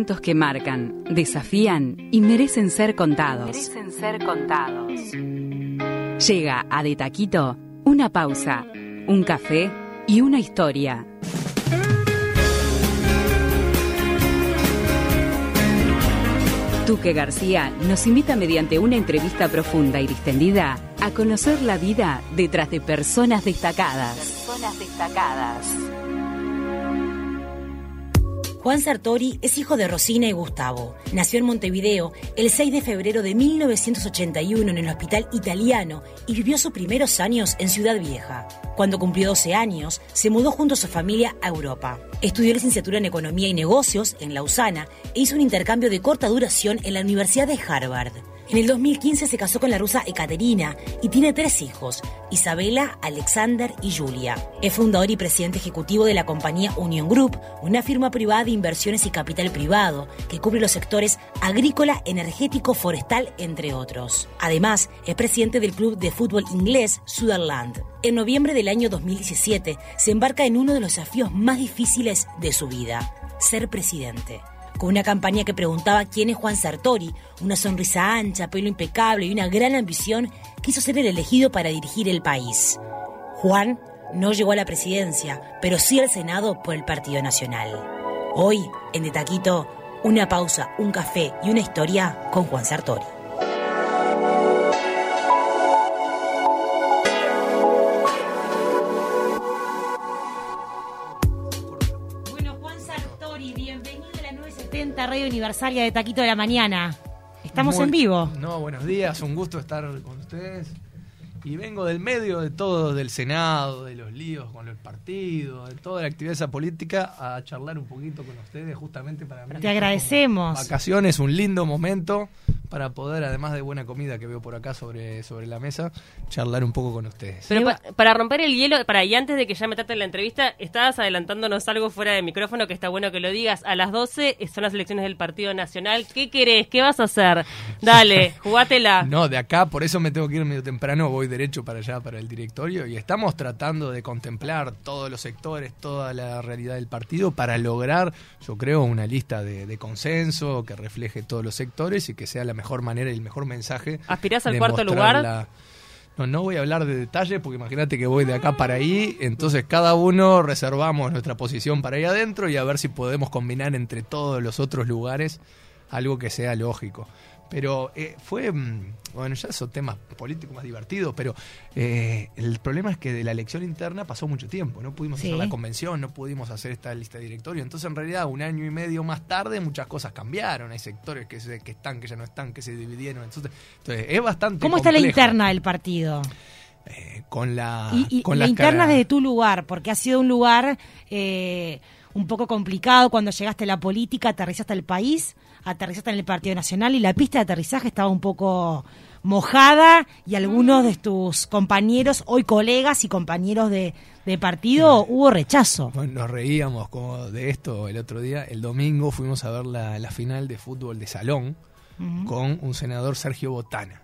momentos que marcan, desafían y merecen ser contados. Merecen ser contados. Llega a De Taquito una pausa, un café y una historia. Tuque García nos invita mediante una entrevista profunda y distendida a conocer la vida detrás de personas destacadas. Personas destacadas. Juan Sartori es hijo de Rosina y Gustavo. Nació en Montevideo el 6 de febrero de 1981 en el Hospital Italiano y vivió sus primeros años en Ciudad Vieja. Cuando cumplió 12 años, se mudó junto a su familia a Europa. Estudió licenciatura en Economía y Negocios en Lausana e hizo un intercambio de corta duración en la Universidad de Harvard. En el 2015 se casó con la rusa Ekaterina y tiene tres hijos, Isabela, Alexander y Julia. Es fundador y presidente ejecutivo de la compañía Union Group, una firma privada de inversiones y capital privado que cubre los sectores agrícola, energético, forestal, entre otros. Además, es presidente del club de fútbol inglés Sutherland. En noviembre del año 2017 se embarca en uno de los desafíos más difíciles de su vida, ser presidente con una campaña que preguntaba quién es Juan Sartori, una sonrisa ancha, pelo impecable y una gran ambición, quiso ser el elegido para dirigir el país. Juan no llegó a la presidencia, pero sí al Senado por el Partido Nacional. Hoy, en De Taquito, una pausa, un café y una historia con Juan Sartori. Radio Universalia de Taquito de la Mañana. Estamos Muy- en vivo. No, buenos días, un gusto estar con ustedes. Y vengo del medio de todo, del Senado, de los líos con el partido, de toda la actividad esa política, a charlar un poquito con ustedes, justamente para mí. Te agradecemos. Vacaciones, un lindo momento para poder, además de buena comida que veo por acá sobre, sobre la mesa, charlar un poco con ustedes. Pero pa- para romper el hielo, para y antes de que ya meterte en la entrevista, estabas adelantándonos algo fuera de micrófono que está bueno que lo digas. A las 12 son las elecciones del Partido Nacional. ¿Qué querés? ¿Qué vas a hacer? Dale, jugátela. No, de acá, por eso me tengo que ir medio temprano, voy derecho para allá, para el directorio, y estamos tratando de contemplar todos los sectores, toda la realidad del partido, para lograr, yo creo, una lista de, de consenso que refleje todos los sectores y que sea la mejor manera y el mejor mensaje. ¿Aspirás al cuarto lugar? la- No, no voy a hablar de detalles porque imagínate que voy de acá para ahí, entonces cada uno reservamos nuestra posición para ahí adentro y a ver si podemos combinar entre todos los otros lugares algo que sea lógico. Pero eh, fue, mm, bueno, ya son temas políticos más divertidos, pero eh, el problema es que de la elección interna pasó mucho tiempo, no pudimos Sí. hacer la convención, no pudimos hacer esta lista de directorio, entonces en realidad un año y medio más tarde muchas cosas cambiaron, hay sectores que, se, que están, que ya no están, que se dividieron, entonces, entonces es bastante ¿Cómo está la interna del partido? Eh, con la, Y, y con la interna desde tu lugar, porque ha sido un lugar eh, un poco complicado cuando llegaste a la política, aterrizaste al país, aterrizaste en el Partido Nacional y la pista de aterrizaje estaba un poco mojada y algunos de tus compañeros, hoy colegas y compañeros de, de partido, hubo rechazo. Bueno, nos reíamos como de esto el otro día. El domingo fuimos a ver la, la final de fútbol de salón con un senador Sergio Botana.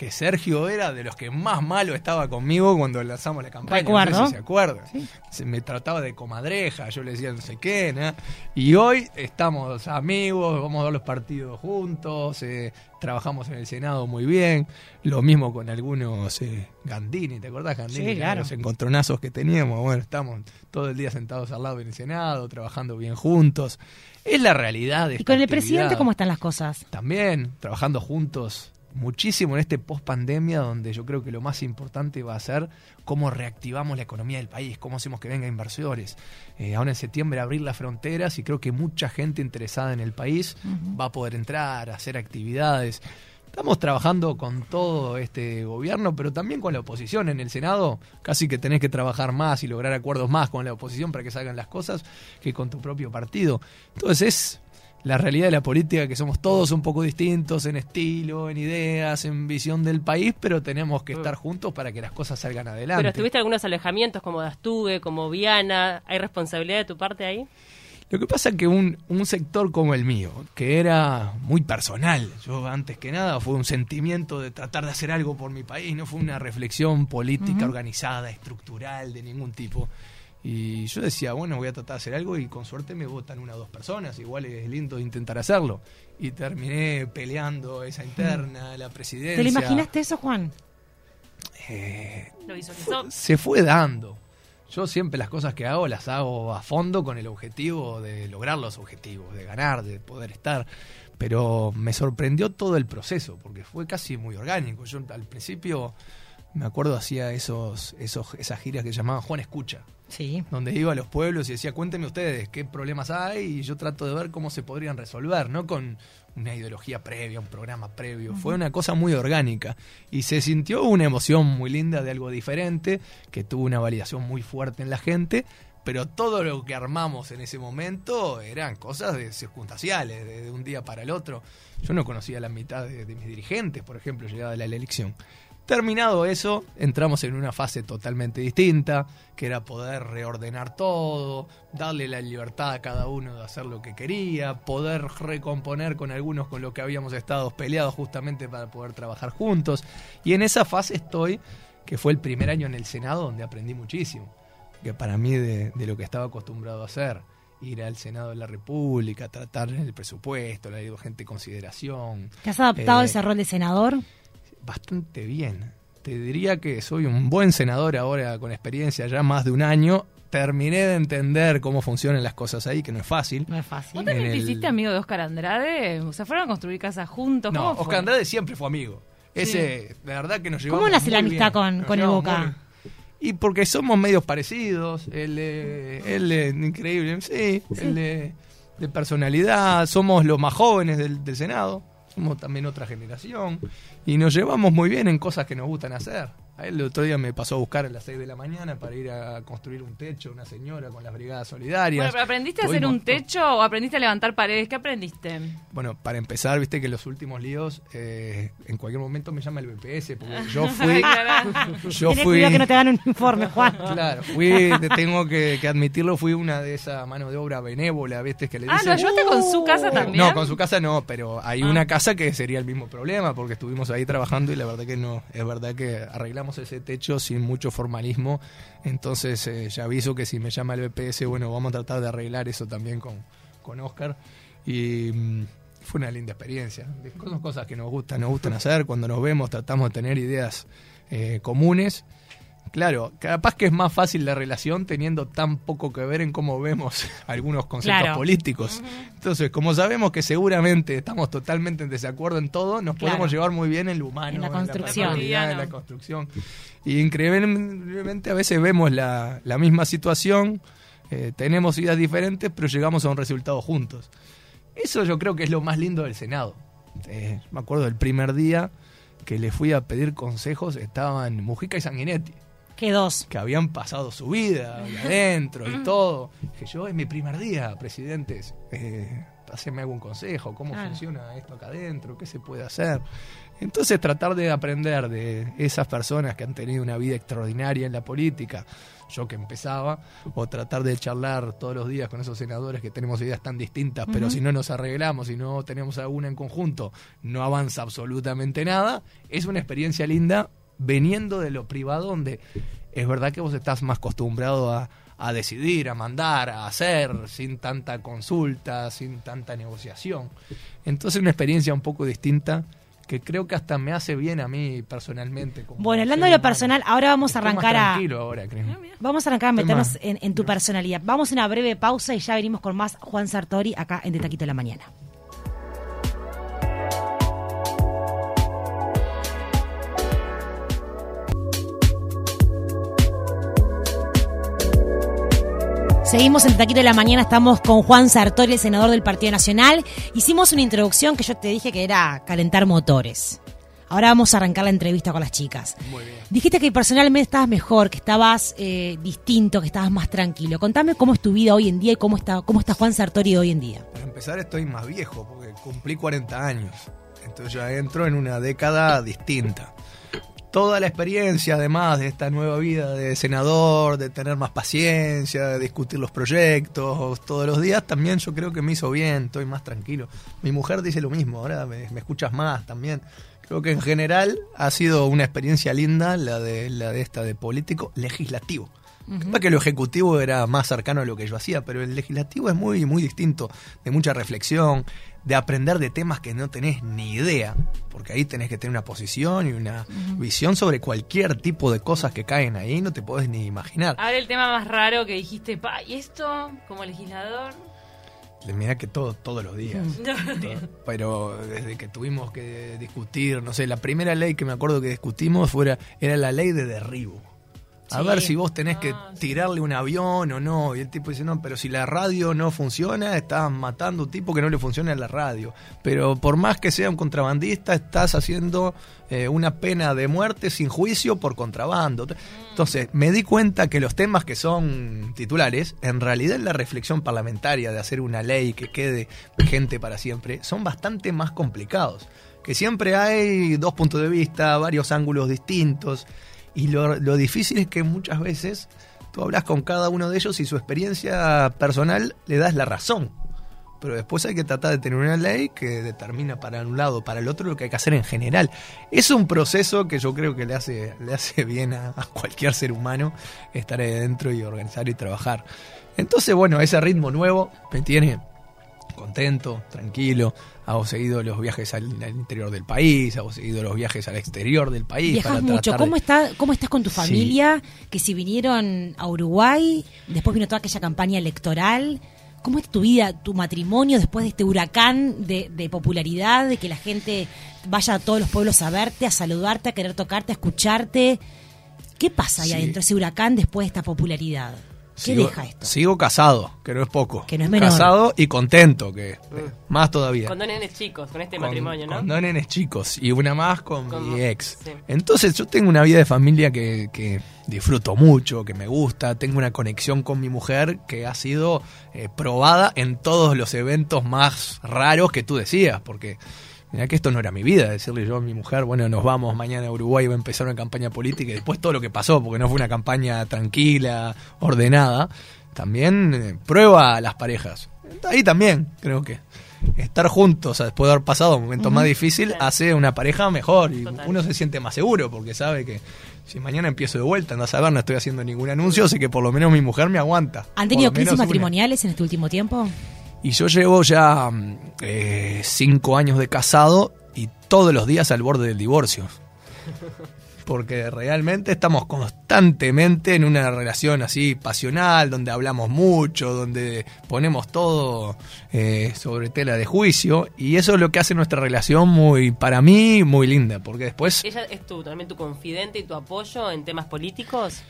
Que Sergio era de los que más malo estaba conmigo cuando lanzamos la campaña. No Recuerdo. sé si se acuerdan. Se me trataba de comadreja, yo le decía no sé qué. ¿no? Y hoy estamos amigos, vamos a ver los partidos juntos, eh, trabajamos en el Senado muy bien. Lo mismo con algunos eh, Gandini, ¿te acordás Gandini? Sí, claro. Los encontronazos que teníamos. Bueno, estamos todo el día sentados al lado en el Senado, trabajando bien juntos. Es la realidad de ¿Y con el presidente cómo están las cosas? También, trabajando juntos muchísimo en este post pandemia, donde yo creo que lo más importante va a ser cómo reactivamos la economía del país, cómo hacemos que vengan inversores. Eh, ahora en septiembre abrir las fronteras y creo que mucha gente interesada en el país va a poder entrar, hacer actividades. Estamos trabajando con todo este gobierno, pero también con la oposición en el Senado. Casi que tenés que trabajar más y lograr acuerdos más con la oposición para que salgan las cosas que con tu propio partido. Entonces es la realidad de la política que somos todos un poco distintos en estilo, en ideas, en visión del país, pero tenemos que estar juntos para que las cosas salgan adelante. Pero tuviste algunos alejamientos como Dastugue, como Viana. ¿Hay responsabilidad de tu parte ahí? Lo que pasa es que un, un sector como el mío, que era muy personal, yo antes que nada fue un sentimiento de tratar de hacer algo por mi país, no fue una reflexión política organizada, estructural, de ningún tipo. Y yo decía, bueno, voy a tratar de hacer algo y con suerte me votan una o dos personas, igual es lindo intentar hacerlo. Y terminé peleando esa interna, la presidencia. ¿Te lo imaginaste eso, Juan? Eh, Lo visualizó. se fue dando. Yo siempre las cosas que hago las hago a fondo con el objetivo de lograr los objetivos, de ganar, de poder estar. Pero me sorprendió todo el proceso, porque fue casi muy orgánico. Yo al principio, me acuerdo, hacía esos, esos, esas giras que llamaban Juan Escucha, Sí. donde iba a los pueblos y decía, cuéntenme ustedes qué problemas hay y yo trato de ver cómo se podrían resolver, no con una ideología previa, un programa previo. Fue una cosa muy orgánica y se sintió una emoción muy linda de algo diferente, que tuvo una validación muy fuerte en la gente, pero todo lo que armamos en ese momento eran cosas de circunstanciales, de, de un día para el otro. Yo no conocía la mitad de, de mis dirigentes, por ejemplo, llegada la, la elección. Terminado eso, entramos en una fase totalmente distinta, que era poder reordenar todo, darle la libertad a cada uno de hacer lo que quería, poder recomponer con algunos con los que habíamos estado peleados justamente para poder trabajar juntos. Y en esa fase estoy, que fue el primer año en el Senado donde aprendí muchísimo, que para mí de, de lo que estaba acostumbrado a hacer, ir al Senado de la República, tratar el presupuesto, la de urgente consideración, ¿Te has adaptado Eh, a ese rol de senador? Bastante bien. Te diría que soy un buen senador ahora con experiencia ya más de un año. Terminé de entender cómo funcionan las cosas ahí, que no es fácil. No es fácil. ¿Vos también te el- hiciste amigo de Oscar Andrade? O sea, fueron a construir casas juntos. No. Oscar Andrade siempre fue amigo. Ese, de verdad que nos llevamos ¿Cómo nace la amistad bien. con- Nos con el Boca? Y porque somos medios parecidos. Él, eh, él es increíble, sí. Él eh, de personalidad. Somos los más jóvenes del, del Senado. También otra generación. Y nos llevamos muy bien en cosas que nos gustan hacer. A él el otro día me pasó a buscar a las 6 de la mañana para ir a construir un techo, una señora con las brigadas solidarias. Bueno, pero ¿aprendiste a hacer un techo o aprendiste a levantar paredes? ¿Qué aprendiste? Bueno, para empezar, viste que los últimos líos, eh, en cualquier momento me llama el BPS, porque yo fui... yo fui... cuidado que no te dan un informe, Juan. Claro, fui, te tengo que, que admitirlo, fui una de esa mano de obra benévola, viste, que le Ah, dicen... ¿lo ayudaste con su casa Eh, también? No, con su casa no, pero hay Ah. una casa que sería el mismo problema, porque estuvimos ahí trabajando y la verdad que no, es verdad que arreglamos ese techo sin mucho formalismo, entonces eh, ya aviso que si me llama el BPS, bueno, vamos a tratar de arreglar eso también con, con Oscar, y mm, fue una linda experiencia, son cosas que nos gustan, nos gustan hacer, cuando nos vemos tratamos de tener ideas eh, comunes, Claro, capaz que es más fácil la relación teniendo tan poco que ver en cómo vemos algunos conceptos Claro. políticos. Entonces, como sabemos que seguramente estamos totalmente en desacuerdo en todo, nos Claro. podemos llevar muy bien en lo humano, En la construcción. en la Cotidiano. construcción. Y increíblemente a veces vemos la, la misma situación, eh, tenemos ideas diferentes, pero llegamos a un resultado juntos. Eso yo creo que es lo más lindo del Senado. Eh, me acuerdo del primer día que le fui a pedir consejos, estaban Mujica y Sanguinetti Que habían pasado su vida adentro y todo. Que yo es mi primer día, presidentes. Eh, haceme algún consejo, cómo Claro. funciona esto acá adentro, qué se puede hacer. Entonces tratar de aprender de esas personas que han tenido una vida extraordinaria en la política, yo que empezaba, o tratar de charlar todos los días con esos senadores que tenemos ideas tan distintas, pero si no nos arreglamos, si no tenemos alguna en conjunto, no avanza absolutamente nada, es una experiencia linda veniendo de lo privado donde es verdad que vos estás más acostumbrado a, a decidir, a mandar, a hacer, sin tanta consulta, sin tanta negociación. Entonces una experiencia un poco distinta que creo que hasta me hace bien a mí personalmente. como Bueno, hablando de lo humano. personal, ahora vamos a más arrancar a... tranquilo ahora, creo. Vamos a arrancar a meternos más- en, en tu personalidad. Vamos a una breve pausa y ya venimos con más Juan Sartori acá en De Taquito de la Mañana. Seguimos en Taquito de la Mañana, estamos con Juan Sartori, el senador del Partido Nacional. Hicimos una introducción que yo te dije que era calentar motores. Ahora vamos a arrancar la entrevista con las chicas. Muy bien. Dijiste que personalmente estabas mejor, que estabas eh, distinto, que estabas más tranquilo. Contame cómo es tu vida hoy en día y cómo está, cómo está Juan Sartori hoy en día. Para empezar estoy más viejo porque cumplí 40 años. Entonces ya entro en una década distinta. Toda la experiencia además de esta nueva vida de senador, de tener más paciencia, de discutir los proyectos todos los días, también yo creo que me hizo bien, estoy más tranquilo. Mi mujer dice lo mismo, ahora me, me escuchas más también. Creo que en general ha sido una experiencia linda la de, la de esta de político legislativo. Capaz que lo ejecutivo era más cercano a lo que yo hacía, pero el legislativo es muy, muy distinto, de mucha reflexión, de aprender de temas que no tenés ni idea, porque ahí tenés que tener una posición y una visión sobre cualquier tipo de cosas que caen ahí, no te podés ni imaginar. Ahora el tema más raro que dijiste, pa, ¿y esto como legislador? Mirá que todo, todos los días. Pero desde que tuvimos que discutir, no sé, la primera ley que me acuerdo que discutimos fuera, era la ley de derribo. A Sí. ver si vos tenés que Ah, tirarle un avión o no. Y el tipo dice, no, pero si la radio no funciona, estás matando a un tipo que no le funciona la radio. Pero por más que sea un contrabandista, estás haciendo eh, una pena de muerte sin juicio por contrabando. Entonces, me di cuenta que los temas que son titulares, en realidad en la reflexión parlamentaria de hacer una ley que quede vigente para siempre, son bastante más complicados. Que siempre hay dos puntos de vista, varios ángulos distintos. Y lo, lo difícil es que muchas veces tú hablas con cada uno de ellos y su experiencia personal le das la razón. Pero después hay que tratar de tener una ley que determina para un lado, para el otro, lo que hay que hacer en general. Es un proceso que yo creo que le hace, le hace bien a, a cualquier ser humano estar ahí dentro y organizar y trabajar. Entonces, bueno, ese ritmo nuevo me tiene contento, tranquilo. Hago seguido los viajes al, al interior del país, hago seguido los viajes al exterior del país. Viajas para mucho. tratar de- ¿Cómo, está, ¿Cómo estás con tu Sí. familia? Que si vinieron a Uruguay, después vino toda aquella campaña electoral. ¿Cómo es tu vida, tu matrimonio después de este huracán de, de popularidad, de que la gente vaya a todos los pueblos a verte, a saludarte, a querer tocarte, a escucharte? ¿Qué pasa ahí Sí. adentro, ese huracán después de esta popularidad? ¿Qué sigo, deja esto? Sigo casado, que no es poco. Que no es menor. Casado y contento, que más todavía. Con dos nenes chicos, con este Con- matrimonio, ¿no? Con dos nenes chicos y una más con, Con- mi ex. sí. Entonces yo tengo una vida de familia que, que disfruto mucho, que me gusta, tengo una conexión con mi mujer que ha sido eh, probada en todos los eventos más raros que tú decías, porque mira que esto no era mi vida, decirle yo a mi mujer, bueno, nos vamos mañana a Uruguay, va a empezar una campaña política y después todo lo que pasó, porque no fue una campaña tranquila, ordenada, también eh, prueba a las parejas. Ahí también, creo que estar juntos después de haber pasado un momento más difícil hace una pareja mejor y Total. uno se siente más seguro porque sabe que si mañana empiezo de vuelta, no a saber, no estoy haciendo ningún anuncio, sé que por lo menos mi mujer me aguanta. ¿Han tenido crisis una. matrimoniales en este último tiempo? Y yo llevo ya eh, cinco años de casado y todos los días al borde del divorcio. Porque realmente estamos constantemente en una relación así pasional, donde hablamos mucho, donde ponemos todo eh, sobre tela de juicio. Y eso es lo que hace nuestra relación muy, para mí, muy linda. Porque después ¿Ella es tu, también tu confidente y tu apoyo en temas políticos?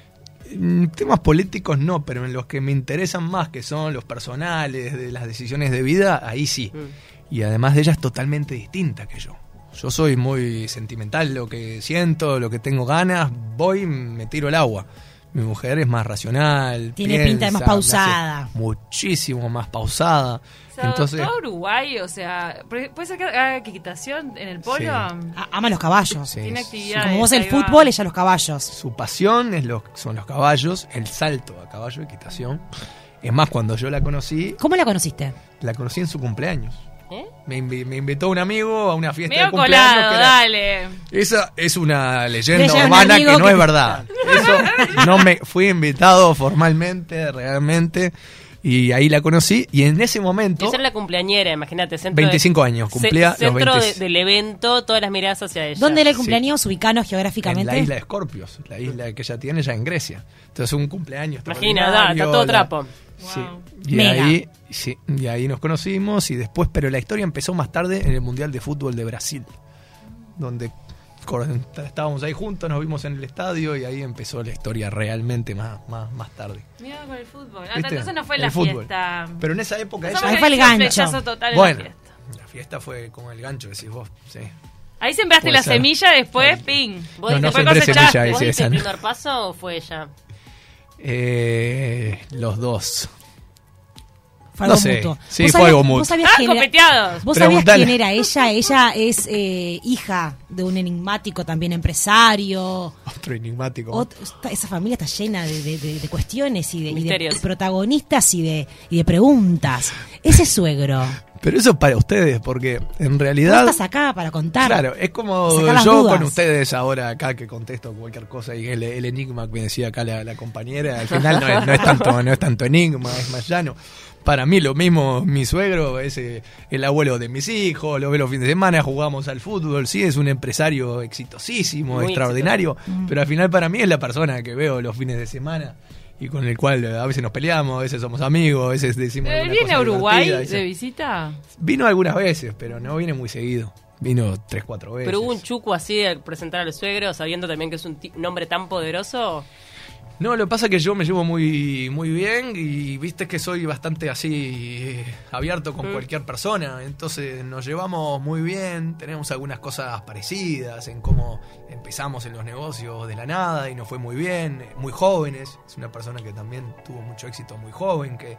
Temas políticos no, pero en los que me interesan más, que son los personales, de las decisiones de vida, ahí sí. Mm. Y además de ella es totalmente distinta que yo. Yo soy muy sentimental, lo que siento, lo que tengo ganas, voy, me tiro el agua. Mi mujer es más racional. Tiene pinta de más pausada. Muchísimo más pausada. O sea, Entonces, todo Uruguay, o sea, puede ser que haga equitación en el polo. Sí. A- ama los caballos. Sí. Tiene actividades. como vos el va. fútbol, ella los caballos. su pasión es lo, son los caballos, el salto a caballo, equitación. Es más, cuando yo la conocí, ¿Cómo la conociste? la conocí en su cumpleaños. ¿Eh? Me, invi- me invitó un amigo a una fiesta Medio de cumpleaños. colado, que era- dale. Esa es una leyenda un urbana que no que- es verdad. Eso no me fui invitado formalmente, realmente, y ahí la conocí y en ese momento Ella era la cumpleañera, imagínate. centro 25 de- años, ce- cumplía los Centro 20. de- del evento, todas las miradas hacia ella. ¿Dónde era el Sí. cumpleaños? En geográficamente. la isla de Escorpios, la isla que ella tiene ya en Grecia. Entonces un cumpleaños Imagina, da, está todo la- trapo. Sí. Wow. Y Mega. ahí, sí, y ahí nos conocimos y después, pero la historia empezó más tarde en el Mundial de Fútbol de Brasil, donde estábamos ahí juntos, nos vimos en el estadio y ahí empezó la historia realmente más, más, más tarde. Mira con el fútbol. Ah, entonces no fue El la fútbol. fiesta. Pero en esa época ella... Ahí fue el gancho. total en Bueno, la fiesta. la fiesta fue como el gancho, decís vos, sí. Ahí sembraste Puede la ser. semilla, después, ping. ¿Vos No, no diste- Después sembré cosechaste. semilla, ¿Vos diste esa el no. primer paso o fue ella? Eh, los dos. Fue No algo sé. mutuo. Sí, ¿Vos fue sabías- algo mutuo. ¿Vos sabías Ah, quién era- copeteados. ¿Vos sabías quién era ella? Ella es eh, hija de un enigmático también empresario. Otro enigmático. Ot- está- esa familia está llena de, de- de- de cuestiones y de, y de protagonistas y de, y de preguntas. Ese suegro, Pero eso es para ustedes, porque en Vos realidad... estás acá para contar. Claro, es como yo dudas. con ustedes ahora acá que contesto cualquier cosa y el, el enigma que me decía acá la, la compañera, al final no es, no es tanto, no es tanto enigma, es más llano. Para mí lo mismo, mi suegro es eh, el abuelo de mis hijos, lo veo los fines de semana, jugamos al fútbol, sí, es un empresario exitosísimo, Muy extraordinario, pero al final para mí es la persona que veo los fines de semana y con el cual eh, a veces nos peleamos, a veces somos amigos, a veces decimos... Eh, ¿Viene a Uruguay de visita? Vino algunas veces, pero no viene muy seguido. Vino tres, cuatro veces. Pero hubo un chuco así de presentar al suegro, sabiendo también que es un, un hombre tan poderoso. No, lo que pasa es que yo me llevo muy, muy bien y viste que soy bastante así eh, abierto con cualquier persona. Entonces nos llevamos muy bien, tenemos algunas cosas parecidas en cómo empezamos en los negocios de la nada y nos fue muy bien, eh, muy jóvenes. Es una persona que también tuvo mucho éxito muy joven, que eh,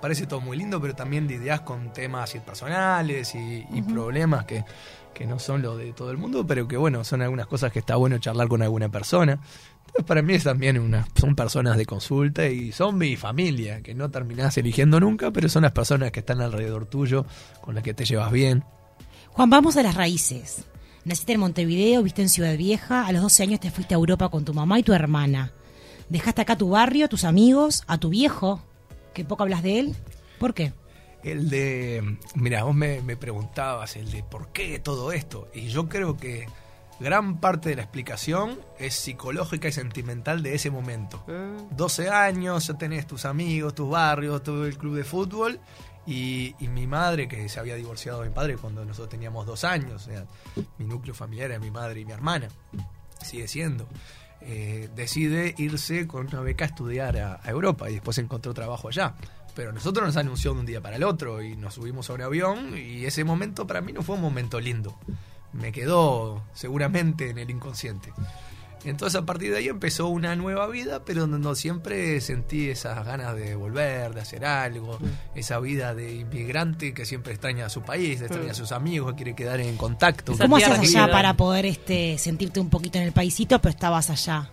parece todo muy lindo, pero también lidias con temas personales y, y problemas que, que no son los de todo el mundo, pero que bueno, son algunas cosas que está bueno charlar con alguna persona. Para mí es también una, son personas de consulta y son mi familia, que no terminás eligiendo nunca, pero son las personas que están alrededor tuyo, con las que te llevas bien. Juan, vamos a las raíces. Naciste en Montevideo, viste en Ciudad Vieja, a los 12 años te fuiste a Europa con tu mamá y tu hermana. Dejaste acá tu barrio, tus amigos, a tu viejo, que poco hablas de él. ¿Por qué? El de, mira, vos me, me preguntabas el de por qué todo esto, y yo creo que gran parte de la explicación es psicológica y sentimental de ese momento. 12 años, ya tenés tus amigos, tus barrios, todo el club de fútbol. Y, y mi madre, que se había divorciado de mi padre cuando nosotros teníamos dos años, o sea, mi núcleo familiar era mi madre y mi hermana, sigue siendo, eh, decide irse con una beca a estudiar a, a Europa y después encontró trabajo allá. Pero nosotros nos anunció de un día para el otro y nos subimos sobre avión y ese momento para mí no fue un momento lindo. Me quedó seguramente en el inconsciente. Entonces a partir de ahí empezó una nueva vida, pero donde no siempre sentí esas ganas de volver, de hacer algo, esa vida de inmigrante que siempre extraña a su país, extraña a sus amigos, quiere quedar en contacto. ¿Cómo que allá para poder este, sentirte un poquito en el paisito, pero estabas allá?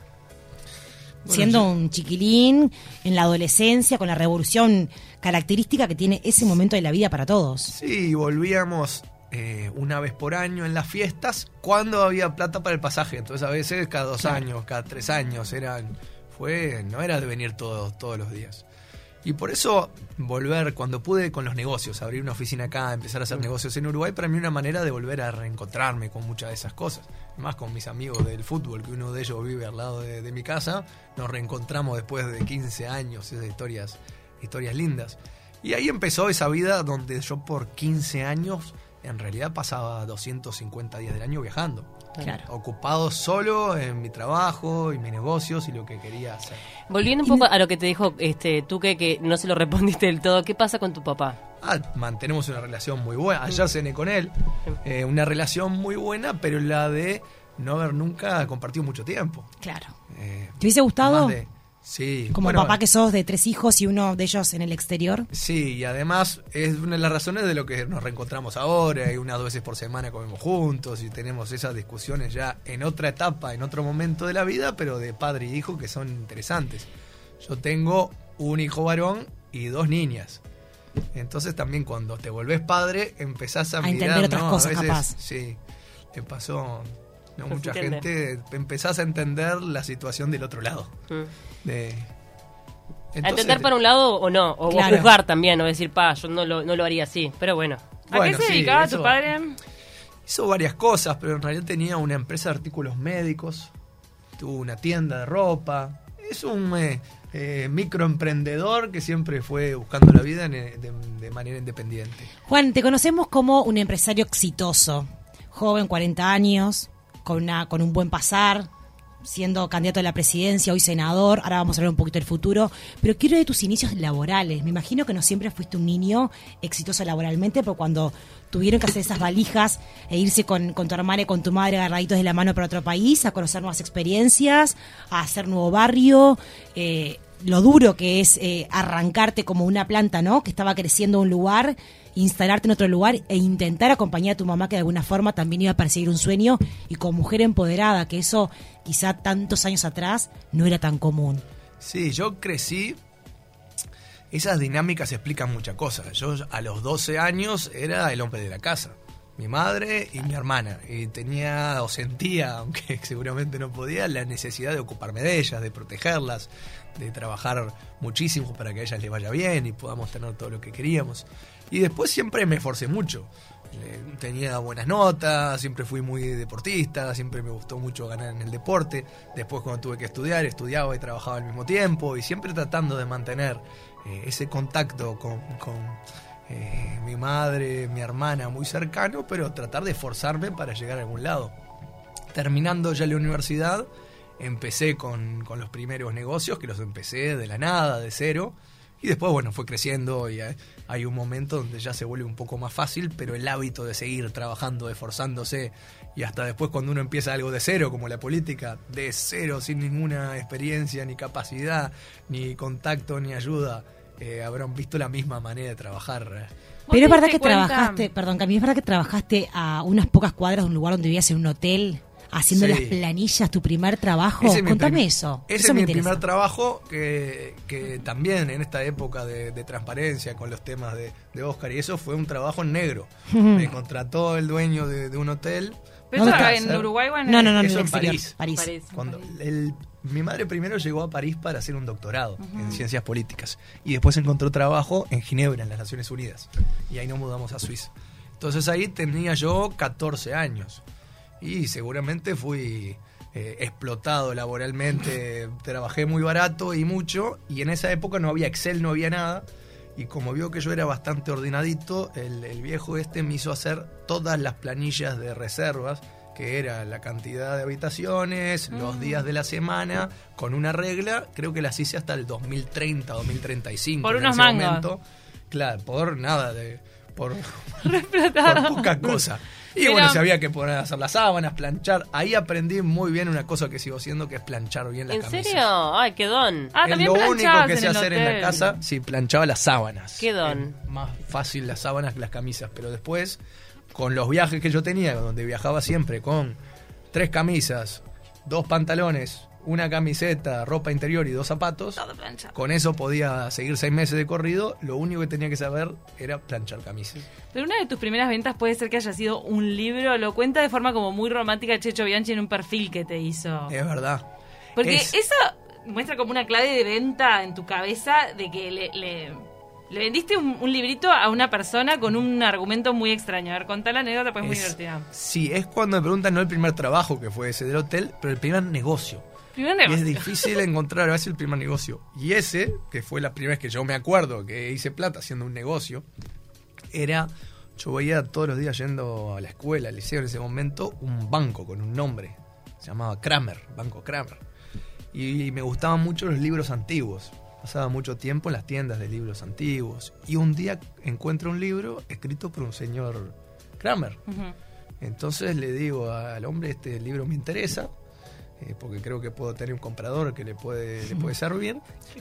Bueno, Siendo un chiquilín, en la adolescencia, con la revolución característica que tiene ese momento de la vida para todos. Sí, volvíamos eh, una vez por año en las fiestas cuando había plata para el pasaje. Entonces a veces cada dos años, cada tres años eran, fue, no era de venir todos, todos los días. Y por eso volver, cuando pude con los negocios, abrir una oficina acá, empezar a hacer negocios en Uruguay, para mí una manera de volver a reencontrarme con muchas de esas cosas. Más con mis amigos del fútbol, que uno de ellos vive al lado de, de mi casa, nos reencontramos después de 15 años, esas historias, historias lindas. Y ahí empezó esa vida donde yo por 15 años en realidad pasaba 250 días del año viajando. Claro. Ocupado solo en mi trabajo y mis negocios y lo que quería hacer. Volviendo un poco a lo que te dijo este Tuque, que no se lo respondiste del todo, ¿qué pasa con tu papá? Ah, mantenemos una relación muy buena. Ayer cené con él. eh, una relación muy buena, pero la de no haber nunca compartido mucho tiempo. Claro. Eh, ¿Te hubiese gustado? más de- sí. Como bueno, papá que sos de tres hijos y uno de ellos en el exterior. Sí, y además es una de las razones de lo que nos reencontramos ahora y unas veces por semana comemos juntos y tenemos esas discusiones ya en otra etapa, en otro momento de la vida, pero de padre y hijo que son interesantes. Yo tengo un hijo varón y dos niñas. Entonces también cuando te volvés padre empezás a, A mirar, entender otras ¿no? A cosas, veces, capaz. Sí, te pasó... No, mucha gente empezás a entender la situación del otro lado. Mm. De, ¿A Entonces, entender para un lado o no? O, Claro. juzgar también, o decir, pa, yo no lo, no lo haría así. Pero bueno. ¿A Bueno, qué se sí, dedicaba eso- tu padre? Hizo varias cosas, pero en realidad tenía una empresa de artículos médicos, tuvo una tienda de ropa. Es un eh, eh, microemprendedor que siempre fue buscando la vida en- eh, de, de manera independiente. Juan, te conocemos como un empresario exitoso, joven, 40 años, con, una, con un buen pasar, siendo candidato a la presidencia, hoy senador, ahora vamos a hablar un poquito del futuro, pero quiero de tus inicios laborales. Me imagino que no siempre fuiste un niño exitoso laboralmente, pero cuando tuvieron que hacer esas valijas e irse con, con tu hermana y con tu madre agarraditos de la mano para otro país, a conocer nuevas experiencias, a hacer nuevo barrio, eh, lo duro que es eh, arrancarte como una planta, ¿no? Que estaba creciendo en un lugar, instalarte en otro lugar e intentar acompañar a tu mamá que de alguna forma también iba a perseguir un sueño y como mujer empoderada, que eso quizá tantos años atrás no era tan común. Sí, yo crecí esas dinámicas explican muchas cosas. Yo a los 12 años era el hombre de la casa, mi madre y mi hermana. Y tenía o sentía, aunque seguramente no podía, la necesidad de ocuparme de ellas, de protegerlas, de trabajar muchísimo para que a ellas les vaya bien y podamos tener todo lo que queríamos. Y después siempre me esforcé mucho. Eh, Tenía buenas notas, siempre fui muy deportista, siempre me gustó mucho ganar en el deporte. Después cuando tuve que estudiar, estudiaba y trabajaba al mismo tiempo y siempre tratando de mantener eh, ese contacto con, con, eh, mi madre, mi hermana muy cercano, pero tratar de esforzarme para llegar a algún lado. Terminando ya la universidad, empecé con, con los primeros negocios, que los empecé de la nada, de cero. Y después, bueno, fue creciendo y hay- un momento donde ya se vuelve un poco más fácil, pero el hábito de seguir trabajando, esforzándose, y hasta después cuando uno empieza algo de cero, como la política, de cero, sin ninguna experiencia, ni capacidad, ni contacto, ni ayuda, eh, habrán visto la misma manera de trabajar. ¿Vos Pero es verdad que cuenta? trabajaste, perdón, Cami, es verdad que trabajaste a unas pocas cuadras de un lugar donde vivías en un hotel, haciendo Sí. las planillas, tu primer trabajo. Ese es mi Contame eso. Ese eso es mi interesa. primer trabajo que, que también en esta época de, de transparencia con los temas de, de Oscar y eso fue un trabajo en negro. Me contrató el dueño de, de un hotel. ¿Pero en Uruguay o en No, no, no, en Eso el exterior. París. París. París. Cuando el- mi madre primero llegó a París para hacer un doctorado en ciencias políticas y después encontró trabajo en Ginebra, en las Naciones Unidas. Y ahí nos mudamos a Suiza. Entonces ahí tenía yo 14 años y seguramente fui eh, explotado laboralmente. Trabajé muy barato y mucho y en esa época no había Excel, no había nada. Y como vio que yo era bastante ordenadito, el, el viejo este me hizo hacer todas las planillas de reservas, que era la cantidad de habitaciones, los días de la semana, con una regla, creo que las hice hasta el 2030, 2035. Por en unos ese mangos. momento. Claro, por nada, de, por, por poca cosa. Y bueno, se había que poner a hacer las sábanas, planchar. Ahí aprendí muy bien una cosa que sigo haciendo, que es planchar bien las ¿En camisas. serio? Ay, qué don. Ah, es también lo único que en sé hacer en la casa. Sí, planchaba las sábanas. Qué don. Es más fácil las sábanas que las camisas. Pero después, con los viajes que yo tenía, donde viajaba siempre con tres camisas, dos pantalones, una camiseta, ropa interior y dos zapatos, Todo planchado. con eso podía seguir seis meses de corrido. Lo único que tenía que saber era planchar camisas. Pero una de tus primeras ventas puede ser que haya sido un libro. Lo cuenta de forma como muy romántica Checho Bianchi en un perfil que te hizo. Es verdad. Porque Es- eso muestra como una clave de venta en tu cabeza de que le, le, le vendiste un, un librito a una persona con un argumento muy extraño. A ver, contá la anécdota, pues es muy divertida. Sí, es cuando me preguntan no el primer trabajo que fue ese del hotel, pero el primer negocio. Primer Y es difícil encontrar a veces el primer negocio. Y ese, que fue la primera vez que yo me acuerdo que hice plata haciendo un negocio, era, yo veía todos los días yendo a la escuela, al liceo en ese momento, un banco con un nombre. Se llamaba Kramer, Banco Kramer. Y me gustaban mucho los libros antiguos. Pasaba mucho tiempo en las tiendas de libros antiguos. Y un día encuentro un libro escrito por un señor Kramer. Entonces le digo al hombre, este libro me interesa, eh, porque creo que puedo tener un comprador que le puede, le puede servir,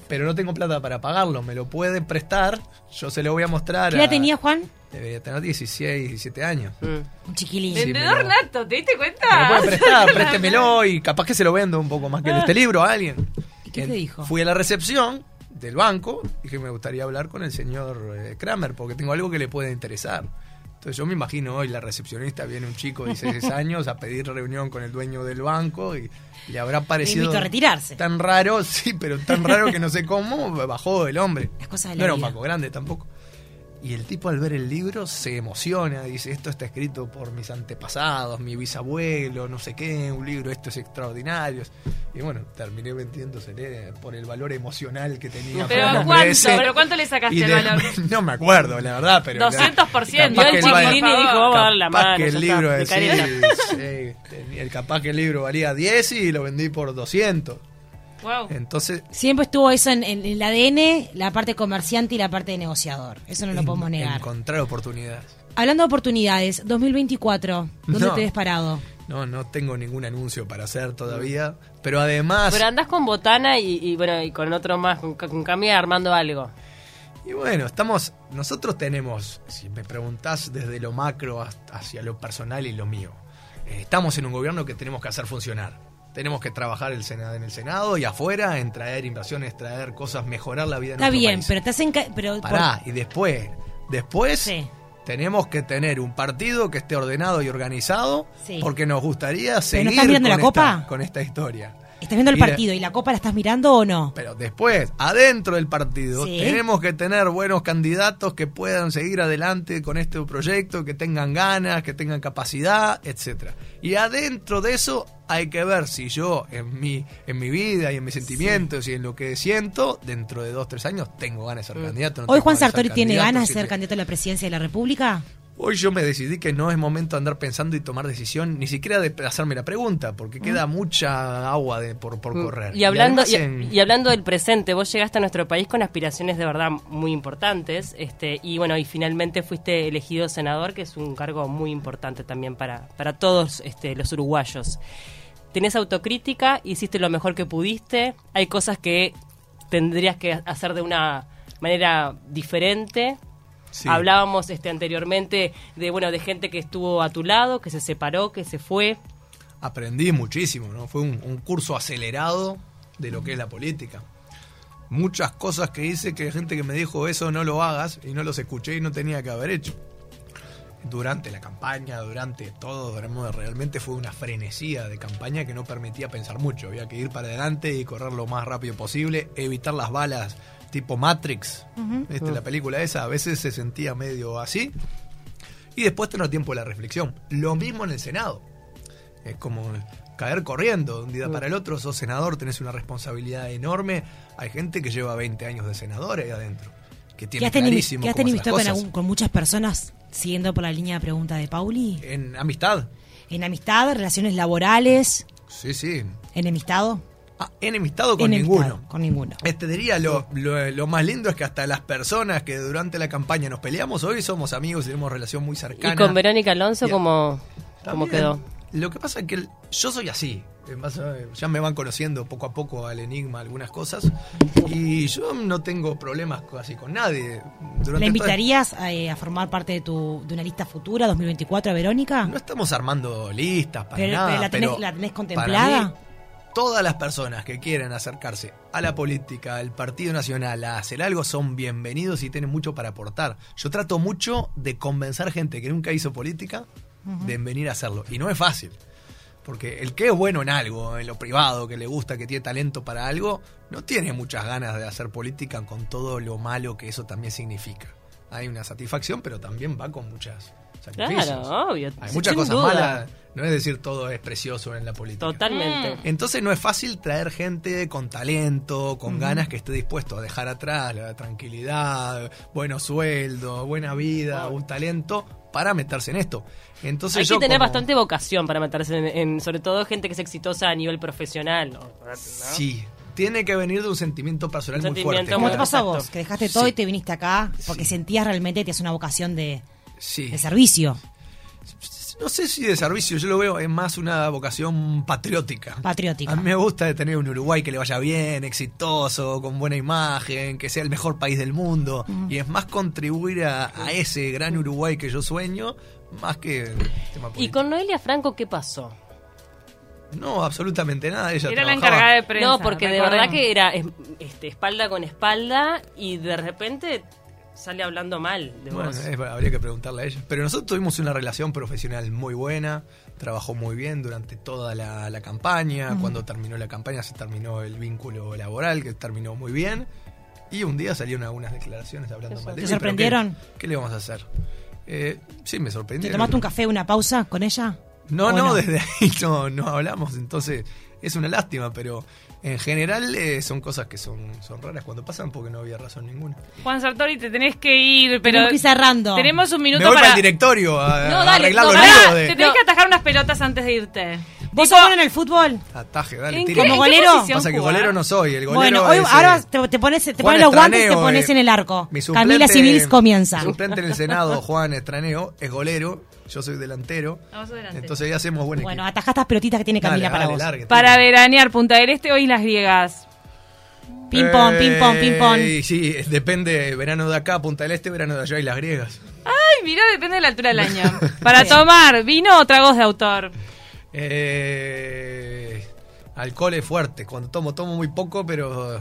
pero no tengo plata para pagarlo, me lo puede prestar, yo se lo voy a mostrar. ¿Qué edad a- tenía Juan? Debería tener 16, 17 años. Mm. Un chiquilín. Sí, Vendedor nato, ¿te diste cuenta? Me lo puede prestar, préstemelo y capaz que se lo vendo un poco más que este libro a alguien. ¿Y qué te dijo? Fui a la recepción del banco y que me gustaría hablar con el señor eh, Kramer porque tengo algo que le puede interesar. Entonces yo me imagino hoy la recepcionista viene un chico de 16 años a pedir reunión con el dueño del banco y le habrá parecido a retirarse. tan raro, sí, pero tan raro que no sé cómo bajó el hombre. Las cosas de No era un banco grande tampoco. Y el tipo al ver el libro se emociona, dice, esto está escrito por mis antepasados, mi bisabuelo, no sé qué, un libro, esto es extraordinario. Y bueno, terminé vendiéndosele por el valor emocional que tenía. Pero para ¿cuánto? ese. ¿Pero cuánto le sacaste Y el de- valor? No me acuerdo, la verdad, pero... 200%. capaz Vio el chiquilín y dijo, vamos a dar la mano. que el libro está, de sí, el capaz que el libro valía 10 y lo vendí por 200. Wow. Entonces, Siempre estuvo eso en, en el ADN, la parte comerciante y la parte de negociador. Eso no lo en- podemos negar. encontrar oportunidades. Hablando de oportunidades, 2024, ¿dónde No. te ves parado? No, no tengo ningún anuncio para hacer todavía, pero además... Pero andás con Botana y, y, bueno, y con otro más, con, con Cami armando algo. Y bueno, estamos, nosotros tenemos, si me preguntás desde lo macro hasta- hacia lo personal y lo mío, eh, estamos en un gobierno que tenemos que hacer funcionar. Tenemos que trabajar el Senado, en el Senado y afuera en traer inversiones, traer cosas, mejorar la vida de Está bien, país. pero te hacen... Pero, Pará, y después, después Sí. tenemos que tener un partido que esté ordenado y organizado Sí. porque nos gustaría seguir no estás mirando con, la copa? Esta, con esta historia. ¿Estás viendo el partido y la copa la estás mirando o no? Pero después, adentro del partido, Sí. tenemos que tener buenos candidatos que puedan seguir adelante con este proyecto, que tengan ganas, que tengan capacidad, etcétera. Y adentro de eso hay que ver si yo en mi, en mi vida y en mis sentimientos y en lo que siento, dentro de dos, tres años, tengo ganas de ser candidato. no ¿Hoy Juan Sartori tiene candidato, ganas de ser candidato a la presidencia de la República? Hoy yo me decidí que no es momento de andar pensando y tomar decisión, ni siquiera de hacerme la pregunta, porque queda mucha agua de, por, por correr. Mm. Y hablando, y, en- y hablando del presente, vos llegaste a nuestro país con aspiraciones de verdad muy importantes, este, y bueno, y finalmente fuiste elegido senador, que es un cargo muy importante también para, para todos este, los uruguayos. Tenés autocrítica, hiciste lo mejor que pudiste, hay cosas que tendrías que hacer de una manera diferente. Sí. Hablábamos este, anteriormente de bueno de gente que estuvo a tu lado, que se separó, que se fue. aprendí muchísimo, ¿no? Fue un, un curso acelerado de lo que es la política. Muchas cosas que hice que gente que me dijo eso no lo hagas y no los escuché y no tenía que haber hecho. Durante la campaña, durante todo, realmente fue una frenesía de campaña que no permitía pensar mucho. Había que ir para adelante y correr lo más rápido posible, evitar las balas tipo Matrix, la película esa, a veces se sentía medio así. Y después tener tiempo de la reflexión. Lo mismo en el Senado. Es como caer corriendo de un día para el otro. Sos senador, tenés una responsabilidad enorme. Hay gente que lleva 20 años de senador ahí adentro. Que tiene ¿Qué has clarísimo qué has cómo tenido hacer con, las cosas. algún- con muchas personas siguiendo por la línea de pregunta de Pauli? En amistad. ¿En amistad, relaciones laborales, Sí, sí. enemistado? Ah, enemistado con Enemistado, ninguno. Con ninguno. Este diría lo, lo, lo más lindo es que hasta las personas que durante la campaña nos peleamos hoy somos amigos y tenemos relación muy cercana. Y con Verónica Alonso. ¿cómo, cómo quedó? Lo que pasa es que el- yo soy así. Base a- Ya me van conociendo poco a poco al enigma algunas cosas. Y yo no tengo problemas casi con nadie. Durante ¿La toda- invitarías eh, a formar parte de, tu, de una lista futura 2024 a Verónica? No estamos armando listas para Pero- nada. pero la tenés- pero la tenés para contemplada. Todas las personas que quieren acercarse a la política, al Partido Nacional, a hacer algo, son bienvenidos y tienen mucho para aportar. Yo trato mucho de convencer gente que nunca hizo política de venir a hacerlo. Y no es fácil. Porque el que es bueno en algo, en lo privado, que le gusta, que tiene talento para algo, no tiene muchas ganas de hacer política con todo lo malo que eso también significa. Hay una satisfacción, pero también va con muchas sacrificios. Claro, obvio. Hay sin muchas cosas duda. malas. No es decir todo es precioso en la política. Totalmente. Entonces no es fácil traer gente con talento, con ganas que esté dispuesto a dejar atrás la tranquilidad, buenos sueldos, buena vida, un talento para meterse en esto. Entonces Hay yo que tener como- bastante vocación para meterse en, en- sobre todo gente que es exitosa a nivel profesional. ¿no? Sí, tiene que venir de un sentimiento personal Un muy sentimiento fuerte. ¿Cómo te pasó a vos? Que dejaste todo Sí. y te viniste acá porque Sí. sentías realmente que tienes una vocación de, Sí. de servicio, No sé si de servicio, yo lo veo es más una vocación patriótica. patriótica. A mí me gusta tener un Uruguay que le vaya bien, exitoso, con buena imagen, que sea el mejor país del mundo. Y es más contribuir a, a ese gran Uruguay que yo sueño, más que el tema ¿Y político. con Noelia Franco qué pasó? No, absolutamente nada. Ella Era la encargada de prensa. no, porque de verdad que era es- este, espalda con espalda y de repente sale hablando mal de Bueno, vos. es- habría que preguntarle a ella. Pero nosotros tuvimos una relación profesional muy buena, trabajó muy bien durante toda la, la campaña. Cuando terminó la campaña se terminó el vínculo laboral, que terminó muy bien. Y un día salieron algunas declaraciones hablando Eso. mal de ¿Te mí, pero sorprendieron? ¿Qué, qué le vamos a hacer? Eh, sí, me ¿Te sorprendió. tomaste un café, una pausa con ella? No, ¿O no, no? desde ahí no, no hablamos, entonces es una lástima, pero en general eh, son cosas que son, son raras cuando pasan porque no había razón ninguna. Juan Sartori, te tenés que ir, pero Tenemos que ir cerrando. tenemos un minuto Me voy para para... el directorio a, No, a dale, arreglar no, los de... te tenés que atajar unas pelotas antes de irte. ¿Vos sos bueno en el fútbol? Ataje, dale, ¿En tire. qué- ¿Como en qué golero? Pasa que golero no soy, el golero Bueno, hoy, es, ahora eh, te, te pones, te pones los guantes y te pones eh, en el arco. mi Camila Civilis comienza. Suplente en el Senado, Juan Estraneo, es golero, yo soy delantero. Ah, vos sos delantero. Entonces ahí hacemos buen Bueno, atajá estas pelotitas que tiene Dale, Camila para dale, vos. largue, Para veranear, Punta del Este o Islas Griegas. Ping pong, ping pong, ping pong. Eh, Sí, depende, verano de acá, Punta del Este, verano de allá y las griegas. Ay, mira, depende de la altura del año. Para tomar, ¿vino o tragos de autor? Eh, Alcohol es fuerte. Cuando tomo, tomo muy poco, pero.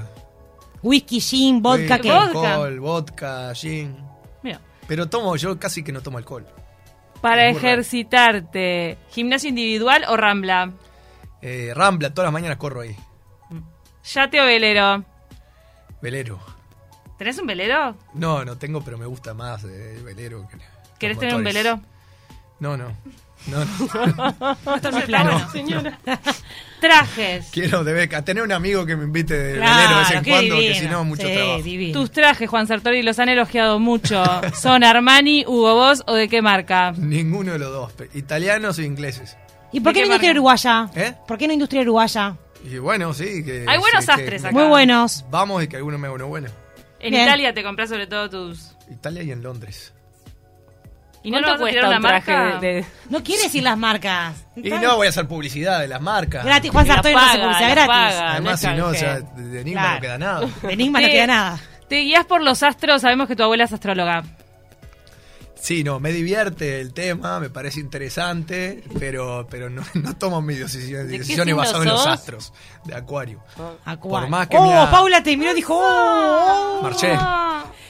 Whisky, gin, vodka, ¿qué? Vodka. Alcohol, vodka, gin. Mira. Pero tomo, yo casi que no tomo alcohol. Para ejercitarte, ¿gimnasio individual o rambla? Eh, Rambla, todas las mañanas corro ahí. ¿Yate o velero? Velero. ¿Tenés un velero? No, no tengo, pero me gusta más eh, velero. Que ¿Querés tener un velero? No, no. No, no. No plano. Trajes. Quiero de beca. Tener un amigo que me invite de Claro, velero de vez en cuando, que divino. si no, mucho Sí, trabajo. divino. Tus trajes, Juan Sartori, los han elogiado mucho. ¿Son Armani, Hugo Boss o de qué marca? Ninguno de los dos. Italianos o ingleses. ¿Y por ¿De qué qué no industria uruguaya? ¿Eh? ¿por qué no industria uruguaya? Y bueno, sí. Que, Hay buenos sí, que- astres acá. Muy buenos. Vamos y que alguno me haga uno bueno. En Bien. Italia te compras sobre todo tus... Italia y en Londres. ¿Y no lo vas a tirar una un traje marca? de- de- No quiere decir las marcas. Y no voy a hacer publicidad de las marcas. Gratis, Juan La Sartori no hace publicidad gratis. paga. Además, si no, o sea, de Enigma Claro. no queda nada. De Enigma no Te- queda nada. Te guías por los astros, sabemos que tu abuela es astróloga. Sí, no, me divierte el tema, me parece interesante, pero, pero no, no tomo mis decisiones, qué decisiones basadas en los astros de Acuario. Acuario. Por más que oh, Paula te miró y dijo, oh, oh. Marché.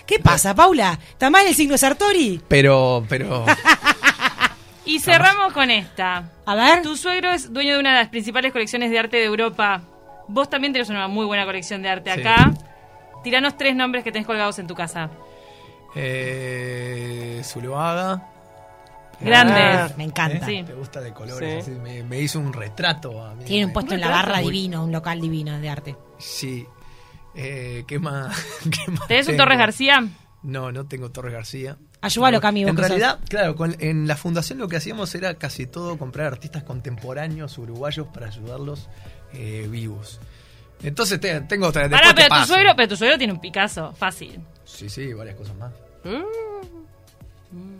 ¿Qué pasa, Paula? ¿Está mal el signo de Sartori? Pero, pero, Y cerramos con esta. A ver. Tu suegro es dueño de una de las principales colecciones de arte de Europa. Vos también tenés una muy buena colección de arte Sí. acá. Tiranos tres nombres que tenés colgados en tu casa. Eh, Zuluaga. Grandes. Ah, me encanta. Sí. Te gusta de colores, Sí. así, me, me hizo un retrato a mí. Tiene un puesto en la barra divino, un local divino de arte. Sí. Eh, ¿Qué más? ¿Qué más ¿Tenés un? Torres García? No, no tengo Torres García. Ayúdalo, Cami, vos En sos- realidad, claro, con- en la fundación lo que hacíamos era casi todo comprar artistas contemporáneos uruguayos para ayudarlos eh, vivos. Entonces te- tengo otra. Pará, te pero tu suegro, pero tu suegro tiene un Picasso, fácil. Sí, sí, varias cosas más.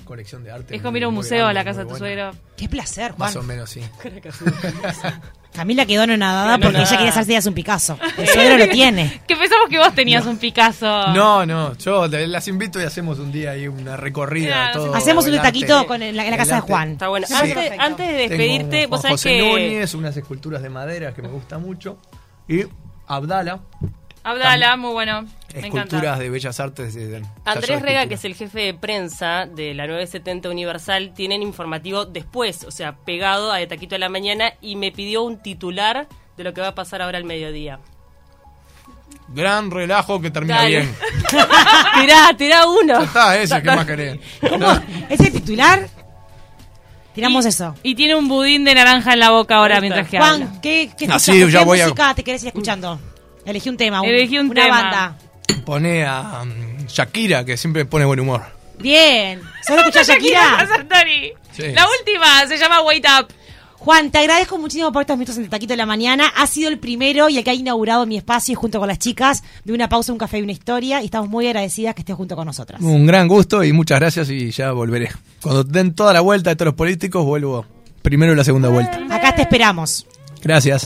Colección de arte. Es como ir a un museo a la casa de tu buena. suegro. Qué placer, Juan. Más o menos, sí. Camila quedó anonadada Quedó porque ella quería hacerse ideas un Picasso. El suegro lo tiene. Que pensamos que vos tenías un Picasso. No, no, yo las invito y hacemos un día ahí una recorrida. Claro, todo Hacemos un taquito con el- la, en la El casa de. Juan. Está bueno. Sí. Antes, antes de despedirte, vos sabés José que. Núñez, unas esculturas de madera que me gusta mucho. Y Abdala, Abdala, muy bueno. Me esculturas encanta. de bellas artes. De, de- Andrés de Rega, que es el jefe de prensa de la 970 Universal, tienen informativo después, o sea, pegado a De Taquito de la Mañana, y me pidió un titular de lo que va a pasar ahora al mediodía. Gran relajo que termina Dale. bien. tirá, tirá uno. Ya está, ese que más querés. ¿Cómo? ¿Ese titular? Tiramos eso. Y tiene un budín de naranja en la boca ahora mientras que habla. Juan, ¿qué, qué, Ah, escuchas? sí, ya ¿Qué voy a- te querés ir escuchando? Elegí un tema. un- Elegí un una tema. banda. Pone a um, Shakira, que siempre pone buen humor. Bien. ¿Solo escuchás Shakira? Sartori. Sí. La última se llama Wait Up. Juan, te agradezco muchísimo por estos minutos en el Taquito de la Mañana. Ha sido el primero y el que ha inaugurado mi espacio junto con las chicas de una pausa, un café y una historia. Y estamos muy agradecidas que estés junto con nosotras. Un gran gusto y muchas gracias y ya volveré. Cuando den toda la vuelta de todos los políticos, vuelvo primero la segunda vuelta. Acá te esperamos. Gracias.